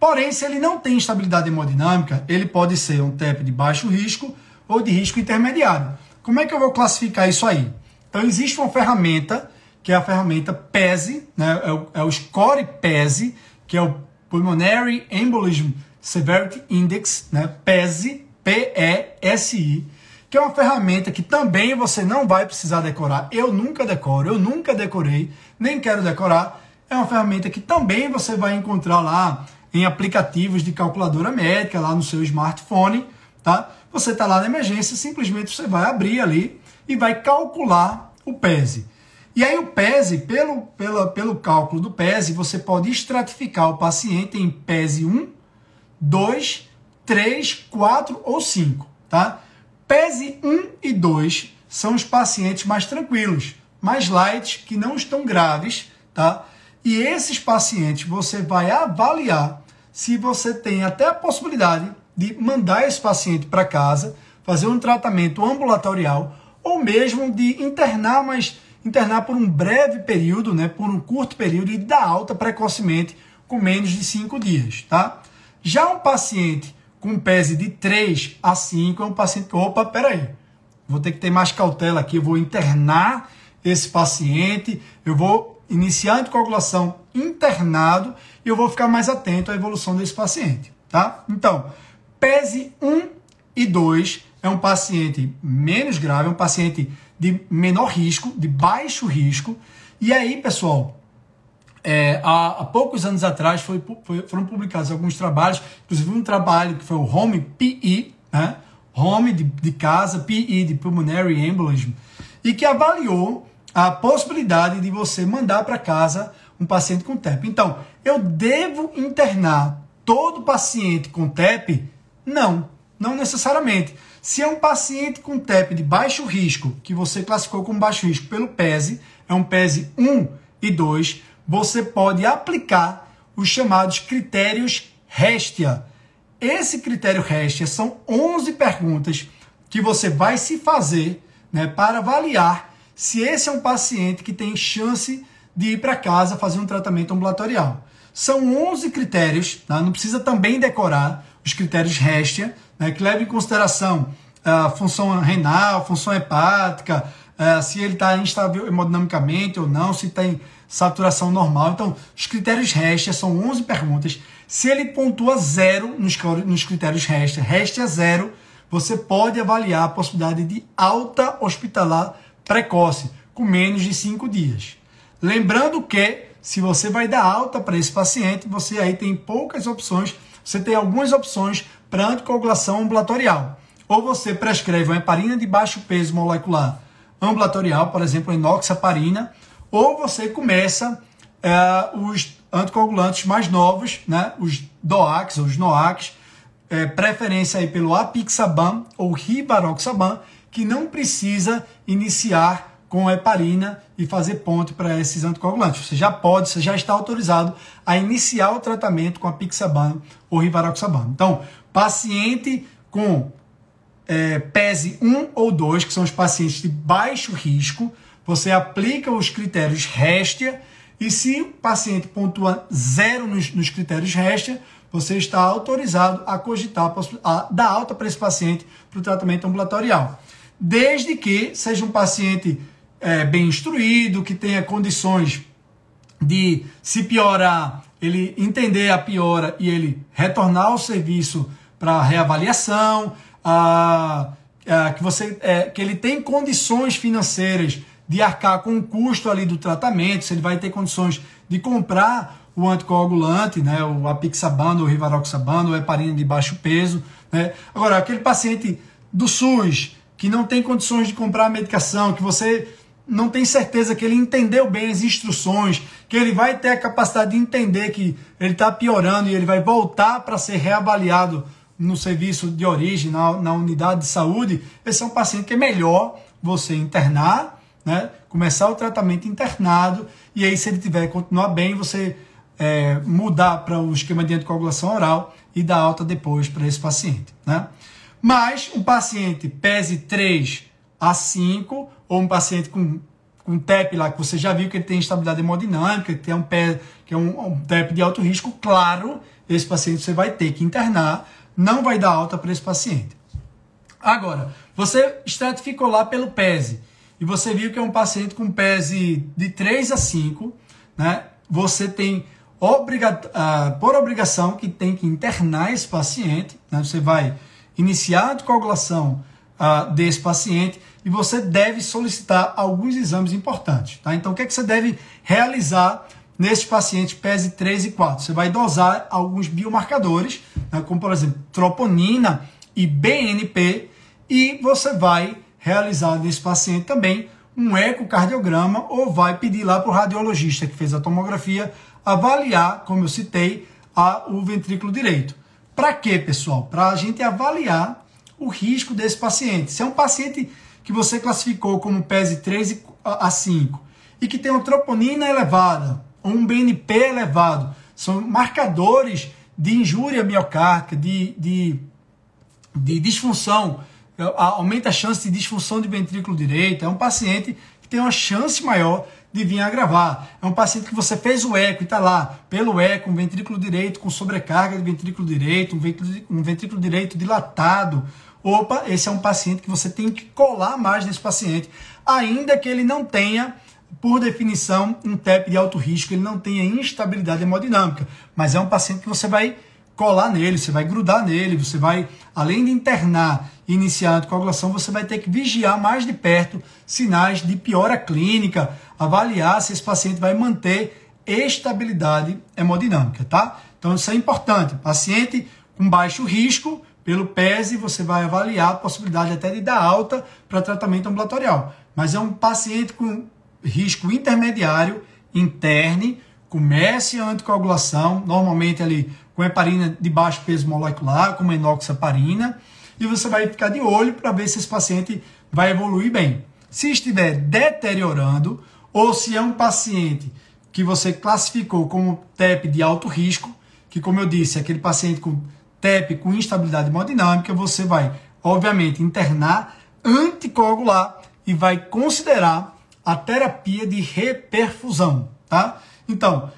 Porém, se ele não tem estabilidade hemodinâmica, ele pode ser um TEP de baixo risco ou de risco intermediário. Como é que eu vou classificar isso aí? Então, existe uma ferramenta, que é a ferramenta PESE, né? é, o, é o Score PESE, que é o Pulmonary Embolism Severity Index, né? PESI, P-E-S-I, que é uma ferramenta que também você não vai precisar decorar. Eu nunca decoro, eu nunca decorei, nem quero decorar. É uma ferramenta que também você vai encontrar lá em aplicativos de calculadora médica, lá no seu smartphone, tá? Você está lá na emergência, simplesmente você vai abrir ali e vai calcular o PESE. E aí o PESE, pelo, pela, pelo cálculo do PESE, você pode estratificar o paciente em PESE 1, 2, 3, 4 ou 5, tá? PESE 1 e 2 são os pacientes mais tranquilos, mais light, que não estão graves, tá? E esses pacientes você vai avaliar se você tem até a possibilidade de mandar esse paciente para casa, fazer um tratamento ambulatorial ou mesmo de internar, mas internar por um breve período, né, por um curto período e dar alta precocemente com menos de 5 dias, tá? Já um paciente com PESE de 3 a 5 é um paciente que, opa, peraí, vou ter que ter mais cautela aqui, eu vou internar esse paciente, eu vou iniciar a anticoagulação internado e eu vou ficar mais atento à evolução desse paciente, tá? Então, PESE 1 e 2 é um paciente menos grave, é um paciente de menor risco, de baixo risco. E aí, pessoal, é, há, há, poucos anos atrás foi, foi, foram publicados alguns trabalhos, inclusive um trabalho que foi o Home PE, né? Home de, de casa, PE de Pulmonary Embolism, e que avaliou a possibilidade de você mandar para casa um paciente com TEP. Então, eu devo internar todo paciente com TEP? Não, não necessariamente. Se é um paciente com TEP de baixo risco, que você classificou como baixo risco pelo PESE, é um PESE 1 e 2, você pode aplicar os chamados critérios RESTIA. Esse critério RESTIA são 11 perguntas que você vai se fazer né, para avaliar se esse é um paciente que tem chance de ir para casa fazer um tratamento ambulatorial. São 11 critérios, tá? não precisa também decorar os critérios RESTIA, né, que levam em consideração a função renal, função hepática, uh, se ele está instável hemodinamicamente ou não, se tem saturação normal. Então, os critérios RESTIA são 11 perguntas. Se ele pontua zero nos, nos critérios RESTIA, RESTIA zero, você pode avaliar a possibilidade de alta hospitalar precoce, com menos de 5 dias. Lembrando que, se você vai dar alta para esse paciente, você aí tem poucas opções, você tem algumas opções para anticoagulação ambulatorial. Ou você prescreve uma heparina de baixo peso molecular ambulatorial, por exemplo, enoxaparina, ou você começa é, os anticoagulantes mais novos, né, os DOACs, os NOACs, é, preferência aí pelo apixaban ou rivaroxaban, que não precisa iniciar com heparina e fazer ponte para esses anticoagulantes. Você já pode, você já está autorizado a iniciar o tratamento com a pixabano ou rivaroxaban. Então, paciente com é, PESE 1 ou 2, que são os pacientes de baixo risco, você aplica os critérios RESTIA e se o paciente pontua zero nos, nos critérios RESTIA, você está autorizado a cogitar a dar alta para esse paciente para o tratamento ambulatorial desde que seja um paciente é, bem instruído, que tenha condições de, se piorar, ele entender a piora e ele retornar ao serviço para reavaliação, a, a, que, você, é, que ele tem condições financeiras de arcar com o custo ali do tratamento, se ele vai ter condições de comprar o anticoagulante, né, o apixaban, o rivaroxaban, o heparina de baixo peso. Né? Agora, aquele paciente do SUS que não tem condições de comprar a medicação, que você não tem certeza que ele entendeu bem as instruções, que ele vai ter a capacidade de entender que ele está piorando e ele vai voltar para ser reavaliado no serviço de origem, na, na, unidade de saúde, esse é um paciente que é melhor você internar, né? começar o tratamento internado, e aí, se ele tiver continuar bem, você é, mudar para o esquema de anticoagulação oral e dar alta depois para esse paciente. Né? Mas um paciente pese 3 a 5, ou um paciente com, com TEP lá, que você já viu que ele tem estabilidade hemodinâmica, que tem um pé, que é um, um TEP de alto risco, claro, esse paciente você vai ter que internar, não vai dar alta para esse paciente. Agora, você estratificou lá pelo PESE e você viu que é um paciente com PESE de 3 a 5, né? Você tem obriga uh, por obrigação que tem que internar esse paciente, né? Você vai iniciar a anticoagulação uh, desse paciente e você deve solicitar alguns exames importantes, tá? Então, o que, é que você deve realizar nesse paciente PESE 3 e 4? Você vai dosar alguns biomarcadores, né? como por exemplo, troponina e BNP, e você vai realizar nesse paciente também um ecocardiograma ou vai pedir lá para o radiologista que fez a tomografia avaliar, como eu citei, a, o ventrículo direito. Para quê, pessoal? Para a gente avaliar o risco desse paciente. Se é um paciente que você classificou como PESE 3 a 5 e que tem uma troponina elevada ou um BNP elevado, são marcadores de injúria miocárdica, de, de, de disfunção aumenta a chance de disfunção de ventrículo direito, é um paciente que tem uma chance maior de vir agravar. É um paciente que você fez o eco e está lá, pelo eco, um ventrículo direito com sobrecarga de ventrículo direito, um ventrículo, um ventrículo direito dilatado. Opa, esse é um paciente que você tem que colar mais nesse paciente, ainda que ele não tenha, por definição, um TEP de alto risco, ele não tenha instabilidade hemodinâmica, mas é um paciente que você vai colar nele, você vai grudar nele, você vai, além de internar e iniciar a anticoagulação, você vai ter que vigiar mais de perto sinais de piora clínica, avaliar se esse paciente vai manter estabilidade hemodinâmica, tá? Então isso é importante. Paciente com baixo risco, pelo PESE, você vai avaliar a possibilidade até de dar alta para tratamento ambulatorial. Mas é um paciente com risco intermediário, interne, comece a anticoagulação, normalmente ali com heparina de baixo peso molecular, como enoxaparina, e você vai ficar de olho para ver se esse paciente vai evoluir bem. Se estiver deteriorando, ou se é um paciente que você classificou como TEP de alto risco, que como eu disse, é aquele paciente com TEP com instabilidade hemodinâmica, você vai, obviamente, internar, anticoagular e vai considerar a terapia de reperfusão, tá? Então,